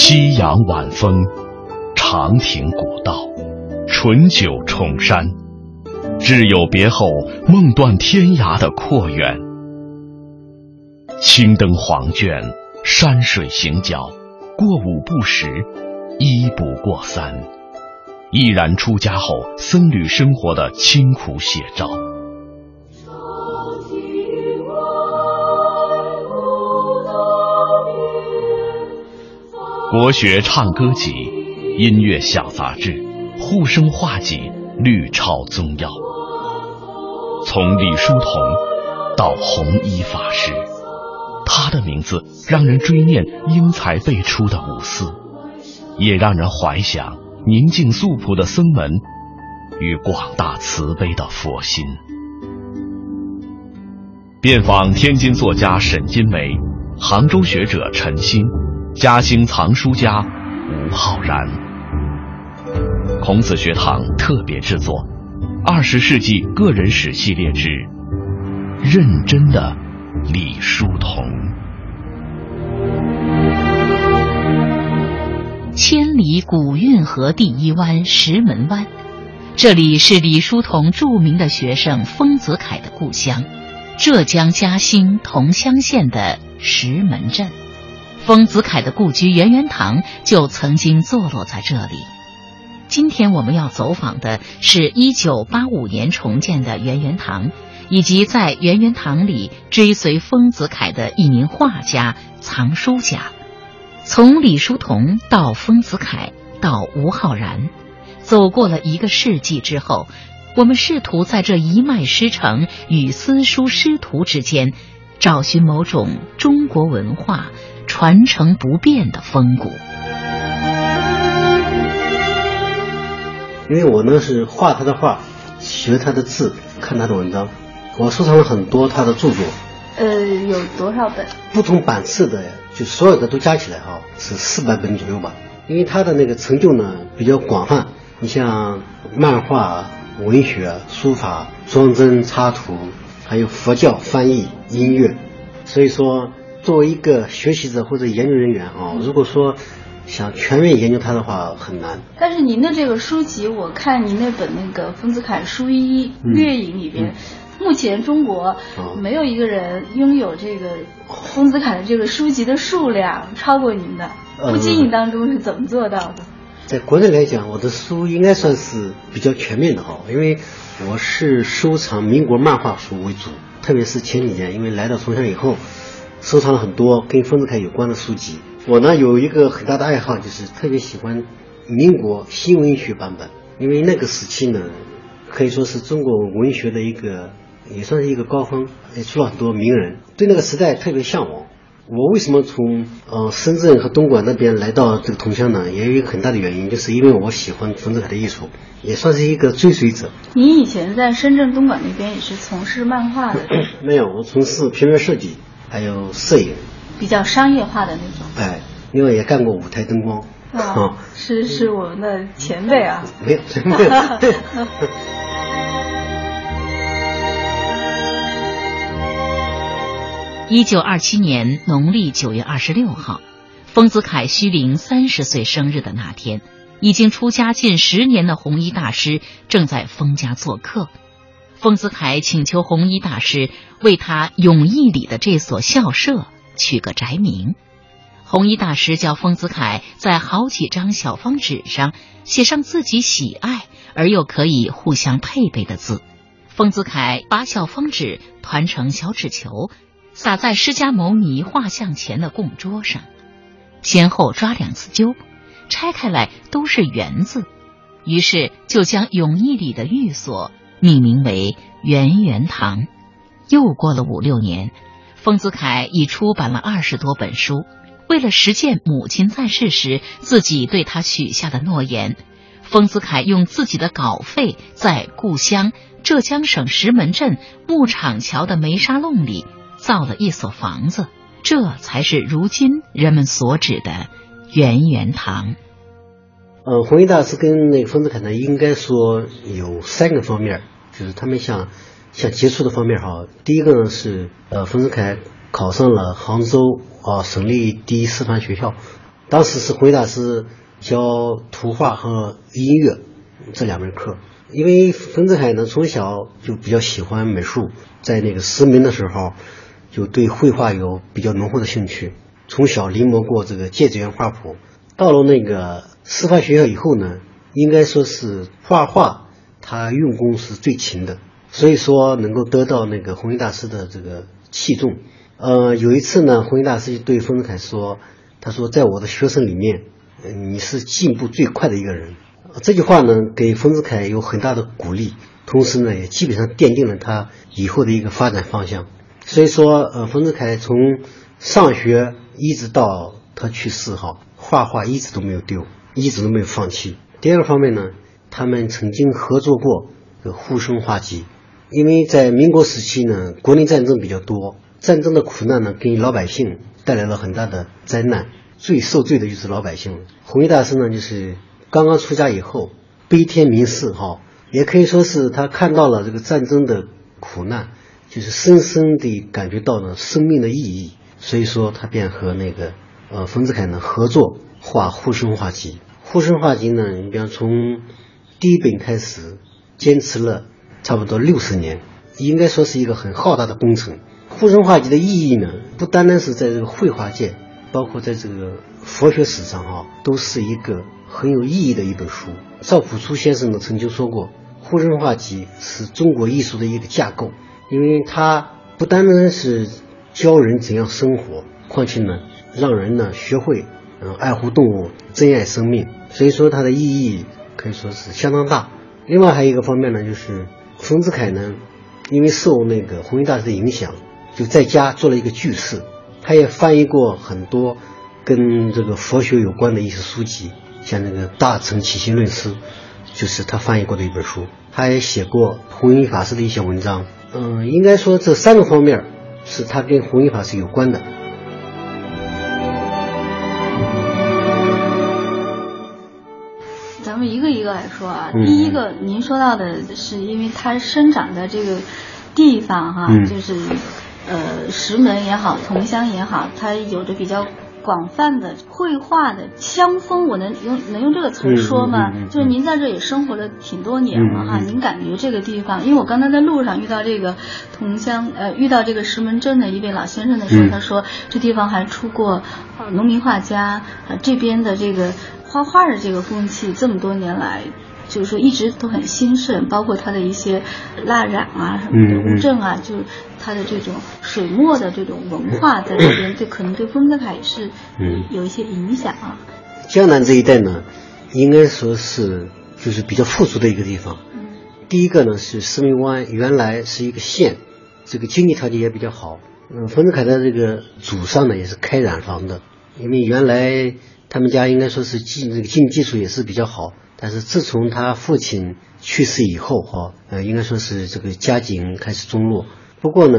夕阳晚风，长亭古道，醇酒重山，挚友别后，梦断天涯的阔远。青灯黄卷，山水行脚，过五不食，一不过三，毅然出家后僧侣生活的清苦写照。国学唱歌集、音乐小杂志、护生画集、律抄宗要，从李叔同到弘一法师，他的名字让人追念英才辈出的五四，也让人怀想宁静素朴的僧门与广大慈悲的佛心。遍访天津作家沈金梅，杭州学者陈欣。嘉兴藏书家吴浩然，孔子学堂特别制作《二十世纪个人史系列之认真的李叔同》。千里古运河第一湾石门湾，这里是李叔同著名的学生丰子恺的故乡，浙江嘉兴桐乡县的石门镇。丰子恺的故居圆圆堂就曾经坐落在这里。今天我们要走访的是一九八五年重建的圆圆堂，以及在圆圆堂里追随丰子恺的一名画家、藏书家。从李叔同到丰子恺到吴浩然，走过了一个世纪之后，我们试图在这一脉师承与私书师徒之间，找寻某种中国文化。传承不变的风骨。因为我呢是画他的画，学他的字，看他的文章，我收藏了很多他的著作。呃，有多少本？不同版次的，就所有的都加起来啊，是四百本左右吧。因为他的那个成就呢比较广泛，你像漫画、文学、书法、装帧、插图，还有佛教翻译、音乐，所以说。作为一个学习者或者研究人员啊，如果说想全面研究它的话，很难。但是您的这个书籍，我看您那本那个丰子恺书一月影里边，目前中国没有一个人拥有这个丰子恺的这个书籍的数量超过您的。不经意当中是怎么做到的？在国内来讲，我的书应该算是比较全面的哈，因为我是收藏民国漫画书为主，特别是前几年，因为来到桐乡以后。收藏了很多跟丰子恺有关的书籍。我呢有一个很大的爱好，就是特别喜欢民国新文学版本，因为那个时期呢，可以说是中国文学的一个，也算是一个高峰，也出了很多名人，对那个时代特别向往。我为什么从呃深圳和东莞那边来到这个桐乡呢？也有一个很大的原因，就是因为我喜欢丰子恺的艺术，也算是一个追随者。你以前在深圳、东莞那边也是从事漫画的？没有，我从事平面设计。还有摄影，比较商业化的那种。哎，因为也干过舞台灯光。啊，是是我们的前辈啊。没有，没有。一九二七年农历九月二十六号，丰子恺虚龄三十岁生日的那天，已经出家近十年的弘一大师正在丰家做客。丰子恺请求弘一大师为他永义里的这所校舍取个宅名。弘一大师叫丰子恺在好几张小方纸上写上自己喜爱而又可以互相配备的字。丰子恺把小方纸团成小纸球，撒在释迦牟尼画像前的供桌上，先后抓两次阄，拆开来都是圆字，于是就将永义里的寓所。命名为圆圆堂。又过了五六年，丰子恺已出版了二十多本书。为了实践母亲在世时自己对他许下的诺言，丰子恺用自己的稿费在故乡浙江省石门镇牧场桥的煤沙弄里造了一所房子，这才是如今人们所指的圆圆堂。呃，弘一大师跟那个丰子恺呢，应该说有三个方面，就是他们想想接触的方面哈。第一个呢是，呃，丰子恺考上了杭州啊省立第一师范学校，当时是弘一大师教图画和音乐这两门课。因为丰子恺呢从小就比较喜欢美术，在那个失明的时候，就对绘画有比较浓厚的兴趣。从小临摹过这个芥子园画谱，到了那个师范学校以后呢，应该说是画画他用功是最勤的，所以说能够得到那个弘一大师的这个器重。呃，有一次呢，弘一大师就对丰子恺说：“他说在我的学生里面，你是进步最快的一个人。”这句话呢，给丰子恺有很大的鼓励，同时呢，也基本上奠定了他以后的一个发展方向。所以说，呃，丰子恺从上学一直到他去世，哈，画画一直都没有丢，一直都没有放弃。第二个方面呢，他们曾经合作过《沪生画集》，因为在民国时期呢，国内战争比较多，战争的苦难呢，给老百姓带来了很大的灾难，最受罪的就是老百姓。弘一大师呢，就是。刚刚出家以后，悲天悯世，哈，也可以说是他看到了这个战争的苦难，就是深深地感觉到了生命的意义，所以说他便和那个呃冯子恺呢合作画《沪生画集》。《沪生画集》呢，你比方从第一本开始，坚持了差不多六十年，应该说是一个很浩大的工程。《沪生画集》的意义呢，不单单是在这个绘画界，包括在这个佛学史上，哈，都是一个。很有意义的一本书。赵朴初先生呢曾经说过，《沪生画集》是中国艺术的一个架构，因为它不单单是教人怎样生活，况且呢，让人呢学会嗯爱护动物、珍爱生命。所以说它的意义可以说是相当大。另外还有一个方面呢，就是冯子恺呢，因为受那个弘一大师的影响，就在家做了一个居士，他也翻译过很多跟这个佛学有关的一些书籍。像那个《大乘起心论师》，就是他翻译过的一本书。他也写过弘一法师的一些文章。嗯，应该说这三个方面是他跟弘一法师有关的。个一个来说啊。第一个，您说到的是因为它生长的这个地方哈，就是呃石门也好，桐乡也好，它有着比较。广泛的绘画的乡风，我能用能用这个词说吗？就是您在这也生活了挺多年了哈，您感觉这个地方？因为我刚才在路上遇到这个桐乡，呃，遇到这个石门镇的一位老先生的时候，他说这地方还出过农民画家，呃，这边的这个画画的这个风气这么多年来。就是说一直都很兴盛，包括它的一些蜡染啊什么的乌镇啊，就它的这种水墨的这种文化在这边，就可能对丰子恺也是有一些影响啊。江南这一带呢，应该说是就是比较富足的一个地方。第一个呢是石门湾原来是一个县，这个经济条件也比较好。嗯，丰子恺的这个祖上呢也是开染坊的，因为原来他们家应该说是经那个经济基础也是比较好。但是自从他父亲去世以后，哈，呃，应该说是这个家境开始中落。不过呢，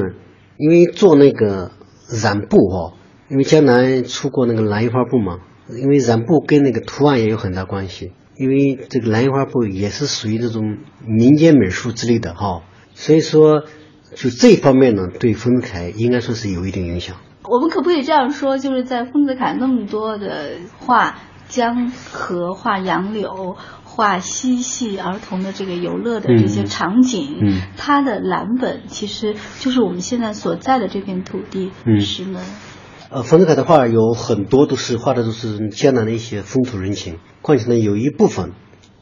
因为做那个染布，哈，因为江南出过那个蓝印花布嘛，因为染布跟那个图案也有很大关系。因为这个蓝印花布也是属于这种民间美术之类的，哈，所以说就这方面呢，对丰子恺应该说是有一定影响。我们可不可以这样说，就是在丰子恺那么多的画？江河画杨柳，画嬉戏儿童的这个游乐的这些场景，它的蓝本其实就是我们现在所在的这片土地石门。呃，丰子恺的画有很多都是画的都是江南的一些风土人情，况且呢有一部分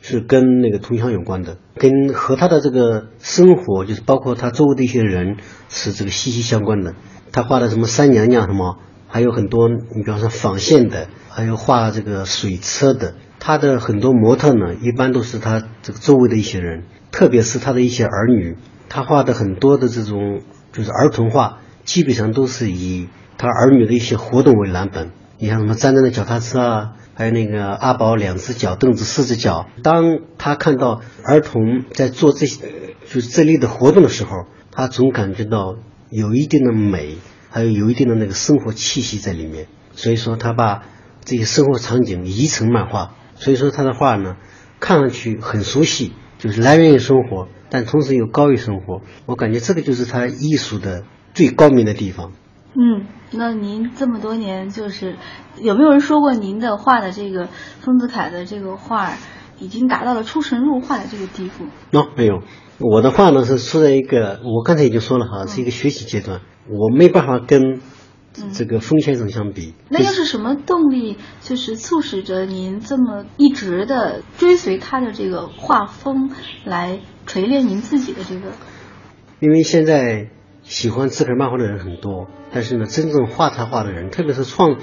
是跟那个桐乡有关的，跟和他的这个生活就是包括他周围的一些人是这个息息相关的。他画的什么三娘娘什么。还有很多，你比方说纺线的，还有画这个水车的，他的很多模特呢，一般都是他这个周围的一些人，特别是他的一些儿女，他画的很多的这种就是儿童画，基本上都是以他儿女的一些活动为蓝本。你像什么站站的脚踏车啊，还有那个阿宝两只脚，凳子四只脚。当他看到儿童在做这些就是这类的活动的时候，他总感觉到有一定的美。还有有一定的那个生活气息在里面，所以说他把这些生活场景移成漫画，所以说他的画呢，看上去很熟悉，就是来源于生活，但同时又高于生活。我感觉这个就是他艺术的最高明的地方。嗯，那您这么多年就是有没有人说过您的画的这个丰子恺的这个画已经达到了出神入化的这个地步？那，没有，我的画呢是处在一个我刚才已经说了哈，是一个学习阶段，我没办法跟这个风先生相比。那又是什么动力，就是促使着您这么一直的追随他的这个画风来锤炼您自己的这个？因为现在。喜欢字楷漫画的人很多，但是呢，真正画他画的人，特别是创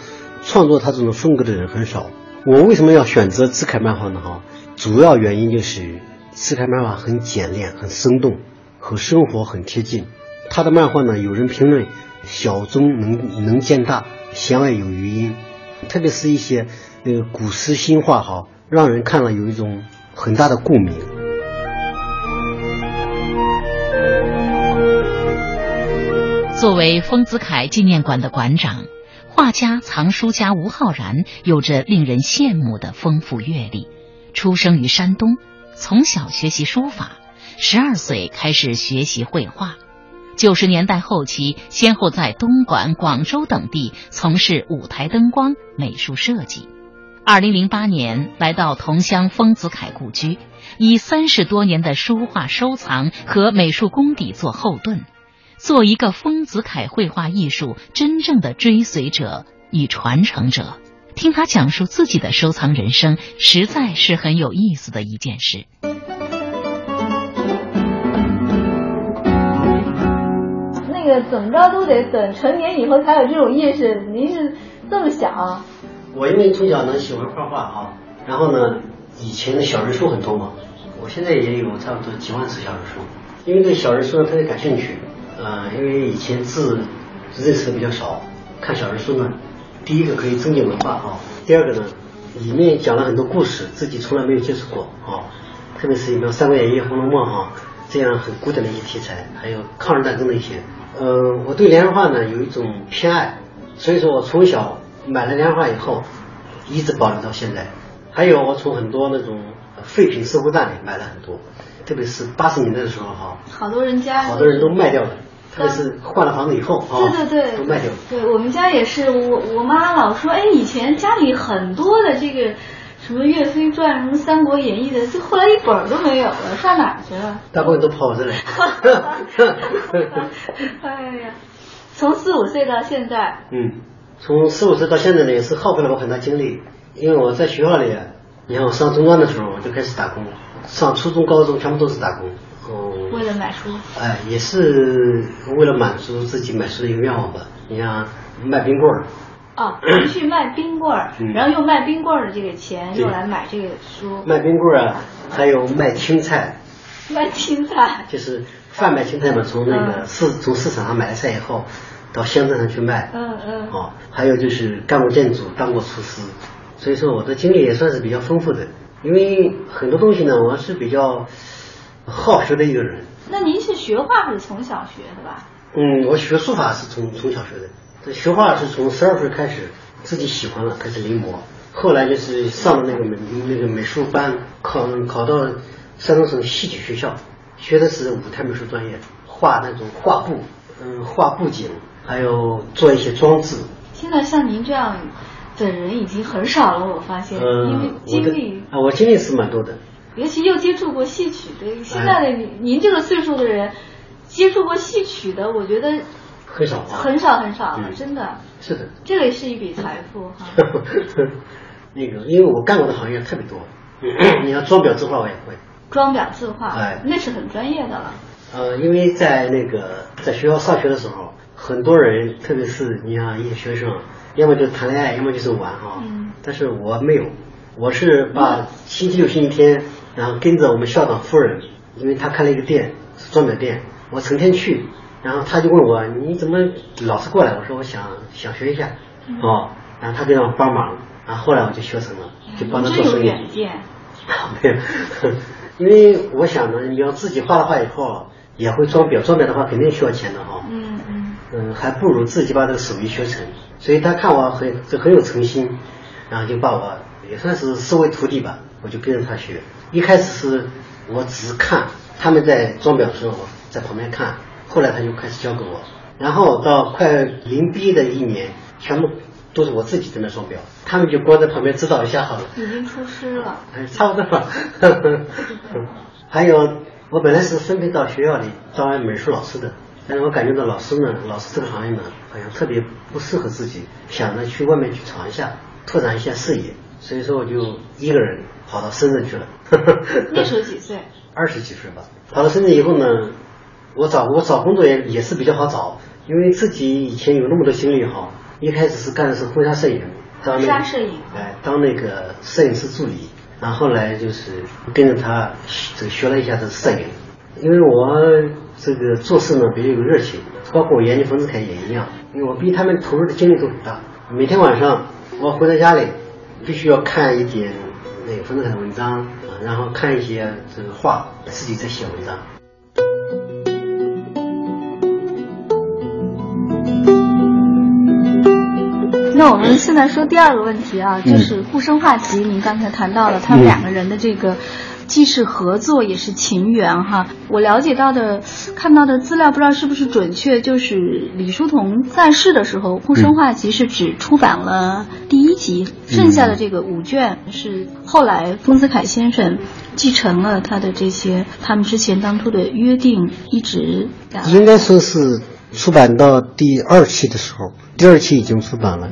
创作他这种风格的人很少。我为什么要选择自楷漫画呢？哈，主要原因就是自楷漫画很简练、很生动，和生活很贴近。他的漫画呢，有人评论小中能能见大，弦外有余音，特别是一些那个古诗新画哈，让人看了有一种很大的共鸣。作为丰子恺纪念馆的馆长，画家藏书家吴浩然有着令人羡慕的丰富阅历。出生于山东，从小学习书法，十二岁开始学习绘画。九十年代后期，先后在东莞、广州等地从事舞台灯光、美术设计。二零零八年来到同乡丰子恺故居，以三十多年的书画收藏和美术功底做后盾。做一个丰子恺绘画艺术真正的追随者与传承者，听他讲述自己的收藏人生，实在是很有意思的一件事。那个怎么着都得等成年以后才有这种意识，您是这么想？我因为从小呢喜欢画画啊，然后呢以前的小人书很多嘛，我现在也有差不多几万册小人书，因为对小人书呢特别感兴趣。呃，因为以前字认识的比较少，看小人书呢，第一个可以增进文化啊，第二个呢，里面讲了很多故事，自己从来没有接触过啊，特别是比如《三国演义》《红楼梦》哈，这样很古典的一些题材，还有抗日战争的一些，呃，我对连环画呢有一种偏爱，所以说我从小买了连环画以后，一直保留到现在，还有我从很多那种废品收购站里买了很多，特别是八十年代的时候哈，好多人家好多人都卖掉了。特别是换了房子以后啊，对对对，都卖掉了。对我们家也是，我我妈老说，哎，以前家里很多的这个什么《岳飞传》、什么《三国演义》的，就后来一本都没有了，上哪去了？大部分都跑我这来。哎呀，从四五岁到现在。嗯，从四五岁到现在呢，也是耗费了我很大精力。因为我在学校里，你看我上中专的时候我就开始打工，上初中、高中全部都是打工。哦，为了买书，哎，也是为了满足自己买书的一个愿望吧。你像卖冰棍儿，啊，去卖冰棍儿，然后用卖冰棍儿的这个钱用来买这个书。卖冰棍儿啊，还有卖青菜。卖青菜。就是贩卖青菜嘛，从那个市从市场上买了菜以后，到乡镇上去卖。嗯嗯。哦，还有就是干过建筑，当过厨师，所以说我的经历也算是比较丰富的。因为很多东西呢，我是比较。好学的一个人。那您是学画是从小学的吧？嗯，我学书法是从从小学的。这学画是从十二岁开始，自己喜欢了，开始临摹。后来就是上了那个美那个美术班，考考到山东省戏曲学校，学的是舞台美术专业，画那种画布，嗯，画布景，还有做一些装置。现在像您这样的人已经很少了，我发现，因为经历啊，我经历是蛮多的。尤其又接触过戏曲的，现在的您您这个岁数的人，接触过戏曲的，我觉得很少，很少很少了，真的。是的。这个也是一笔财富哈。那个，因为我干过的行业特别多，你要装裱字画我也会。装裱字画，哎，那是很专业的了。呃，因为在那个在学校上学的时候，很多人，特别是你像一些学生，要么就谈恋爱，要么就是玩哈。嗯。但是我没有，我是把星期六、星期天。然后跟着我们校长夫人，因为她开了一个店，是装裱店，我成天去。然后他就问我，你怎么老是过来？我说我想想学一下，哦。然后他就让我帮忙，然后后来我就学成了，就帮他做生意。没有，因为我想呢，你要自己画了画以后，也会装裱，装裱的话肯定需要钱的哈。嗯嗯。嗯，还不如自己把这个手艺学成。所以他看我很这很有诚心，然后就把我也算是收为徒弟吧，我就跟着他学。一开始是我只是看他们在装裱的时候，在旁边看，后来他就开始教给我，然后到快临毕业的一年，全部都是我自己在那装裱，他们就光在旁边指导一下好了。已经出师了，哎，差不多吧。还有，我本来是分配到学校里当美术老师的，但是我感觉到老师呢，老师这个行业呢，好像特别不适合自己，想着去外面去闯一下，拓展一下视野，所以说我就一个人跑到深圳去了。那时候几岁？二十几岁吧。跑到深圳以后呢，我找我找工作也也是比较好找，因为自己以前有那么多经历哈。一开始是干的是婚纱摄影，婚纱摄影，哎，当那个摄影师助理。然后来就是跟着他这个学了一下这摄影，因为我这个做事呢比较有热情，包括我研究冯子凯也一样，因为我比他们投入的精力都很大。每天晚上我回到家里，必须要看一点那个冯子凯的文章啊，然后看一些这个画，自己在写文章。那我们现在说第二个问题啊，就是《顾生话题》，您刚才谈到了他们两个人的这个既是合作也是情缘哈。我了解到的、看到的资料不知道是不是准确，就是李叔同在世的时候，《护生画集》是只出版了第一集，剩下的这个五卷是后来丰子恺先生继承了他的这些他们之前当初的约定，一直应该说是出版到第二期的时候，第二期已经出版了。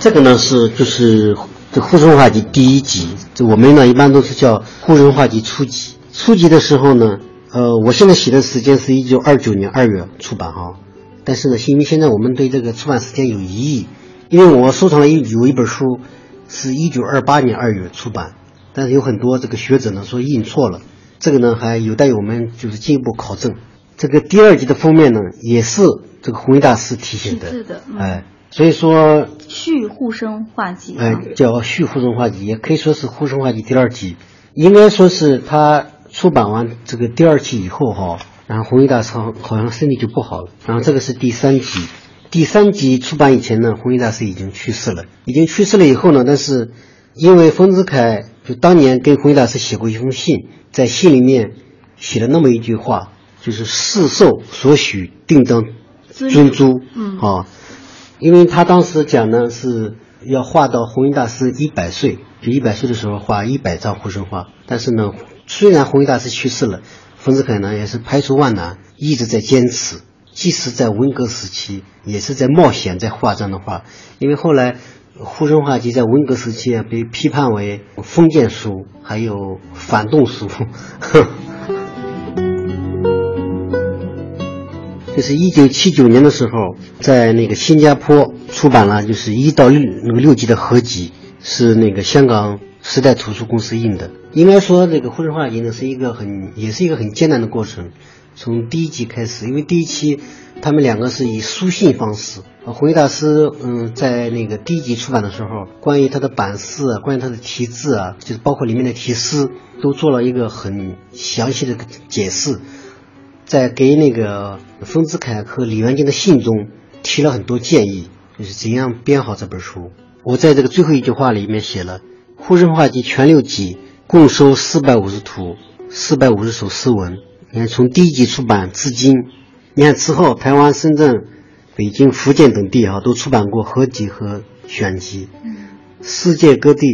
这个呢是就是这《护生画集》第一集，这我们呢一般都是叫《护生画集》初级。初级的时候呢，呃，我现在写的时间是一九二九年二月出版哈，但是呢，因为现在我们对这个出版时间有疑义，因为我收藏了一有一本书，是一九二八年二月出版，但是有很多这个学者呢说印错了，这个呢还有待于我们就是进一步考证。这个第二集的封面呢，也是这个弘一大师题写的，哎。所以说，续护生化集，哎，叫续护生化集，也可以说是护生化集第二集。应该说是他出版完这个第二期以后哈，然后弘一大师好像身体就不好了。然后这个是第三集，第三集出版以前呢，弘一大师已经去世了。已经去世了以后呢，但是因为丰子恺就当年跟弘一大师写过一封信，在信里面写了那么一句话，就是世寿所许定当尊珠，嗯，啊。因为他当时讲呢是要画到弘一大师一百岁，就一百岁的时候画一百张护身画。但是呢，虽然弘一大师去世了，丰子恺呢也是排除万难，一直在坚持，即使在文革时期，也是在冒险在画这样的画。因为后来护身画集在文革时期啊被批判为封建书，还有反动书。就是一九七九年的时候，在那个新加坡出版了，就是一到六那个六集的合集，是那个香港时代图书公司印的。应该说，这个《沪生画集》呢是一个很，也是一个很艰难的过程。从第一集开始，因为第一期他们两个是以书信方式。弘一大师，嗯，在那个第一集出版的时候，关于他的版式，关于他的题字啊，就是包括里面的题诗，都做了一个很详细的解释。在给那个丰子恺和李元敬的信中提了很多建议，就是怎样编好这本书。我在这个最后一句话里面写了《沪生画集》全六集，共收四百五十图，四百五十首诗文。你看，从第一集出版至今，你看之后台湾、深圳、北京、福建等地啊，都出版过合集和选集。世界各地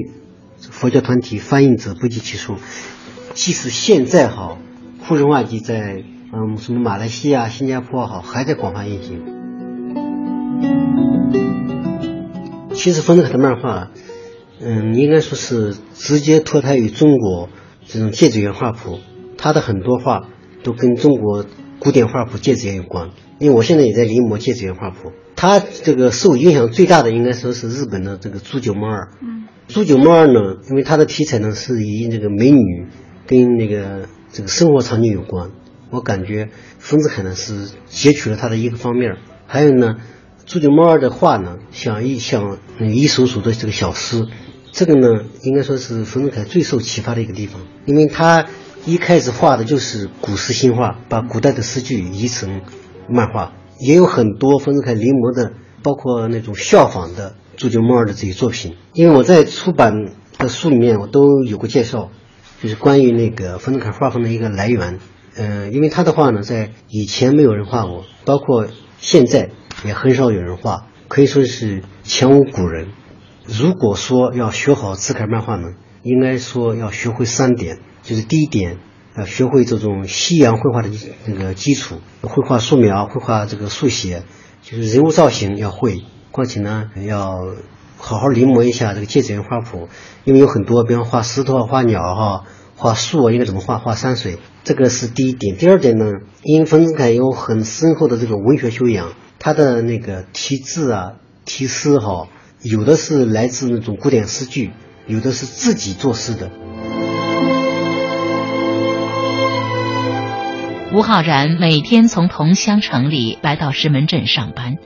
佛教团体翻译者不计其数。即使现在哈，《沪生画集》在嗯，什么马来西亚、新加坡好，还在广泛运行。其实丰子恺的漫画，嗯，应该说是直接脱胎于中国这种芥子园画谱。他的很多画都跟中国古典画谱芥子园有关。因为我现在也在临摹芥子园画谱。他这个受影响最大的应该说是日本的这个猪九猫二。嗯。猪九猫二呢，因为它的题材呢是以这个美女跟那个这个生活场景有关。我感觉丰子恺呢是截取了他的一个方面，还有呢，朱九猫儿的画呢像一像一首首的这个小诗，这个呢应该说是丰子恺最受启发的一个地方，因为他一开始画的就是古诗新画，把古代的诗句移成漫画，也有很多丰子恺临摹的，包括那种效仿的朱九猫儿的这些作品。因为我在出版的书里面我都有过介绍，就是关于那个丰子恺画风的一个来源。嗯，因为他的画呢，在以前没有人画过，包括现在也很少有人画，可以说是前无古人。如果说要学好自楷漫画呢，应该说要学会三点，就是第一点，要学会这种西洋绘画的那个基础，绘画素描，绘画这个速写，就是人物造型要会。况且呢，要好好临摹一下这个芥子园画谱，因为有很多，比方画石头、画鸟哈。画树应该怎么画？画山水，这个是第一点。第二点呢，因冯子恺有很深厚的这个文学修养，他的那个题字啊、题诗哈，有的是来自那种古典诗句，有的是自己作诗的。吴浩然每天从桐乡城里来到石门镇上班，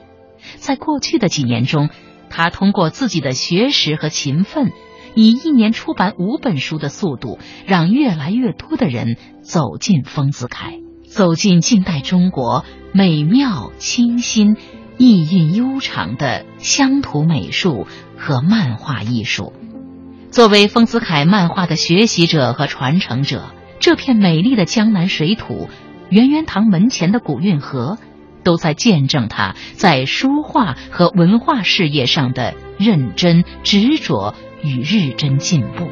在过去的几年中，他通过自己的学识和勤奋。以一年出版五本书的速度，让越来越多的人走进丰子恺，走进近代中国美妙、清新、意蕴悠长的乡土美术和漫画艺术。作为丰子恺漫画的学习者和传承者，这片美丽的江南水土，圆圆堂门前的古运河，都在见证他在书画和文化事业上的认真执着。与日臻进步。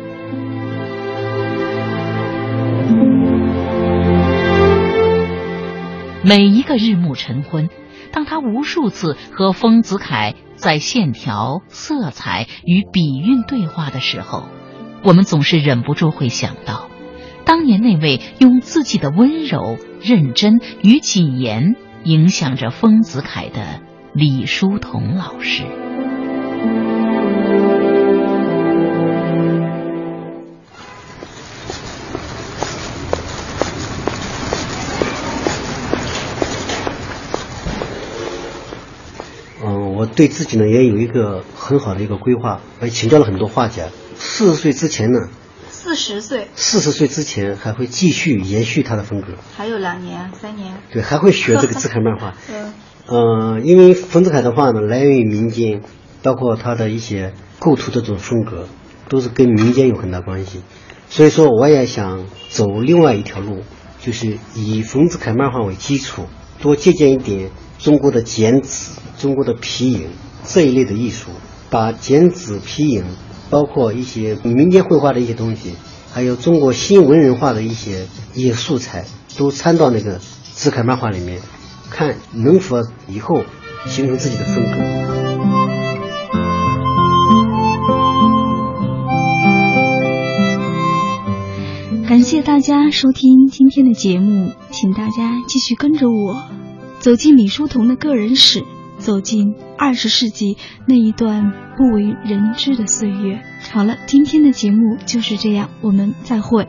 每一个日暮晨昏，当他无数次和丰子恺在线条、色彩与笔韵对话的时候，我们总是忍不住会想到，当年那位用自己的温柔、认真与谨言影响着丰子恺的李叔同老师。对自己呢也有一个很好的一个规划，我也请教了很多画家。四十岁之前呢，四十岁，四十岁之前还会继续延续他的风格，还有两年、三年，对，还会学这个字楷漫画。嗯，呃，因为冯子恺的画呢来源于民间，包括他的一些构图的这种风格，都是跟民间有很大关系。所以说，我也想走另外一条路，就是以冯子恺漫画为基础，多借鉴一点中国的剪纸。中国的皮影这一类的艺术，把剪纸、皮影，包括一些民间绘画的一些东西，还有中国新文人画的一些一些素材，都掺到那个字楷漫画里面，看能否以后形成自己的风格。感谢大家收听今天的节目，请大家继续跟着我，走进李叔同的个人史。走进二十世纪那一段不为人知的岁月。好了，今天的节目就是这样，我们再会。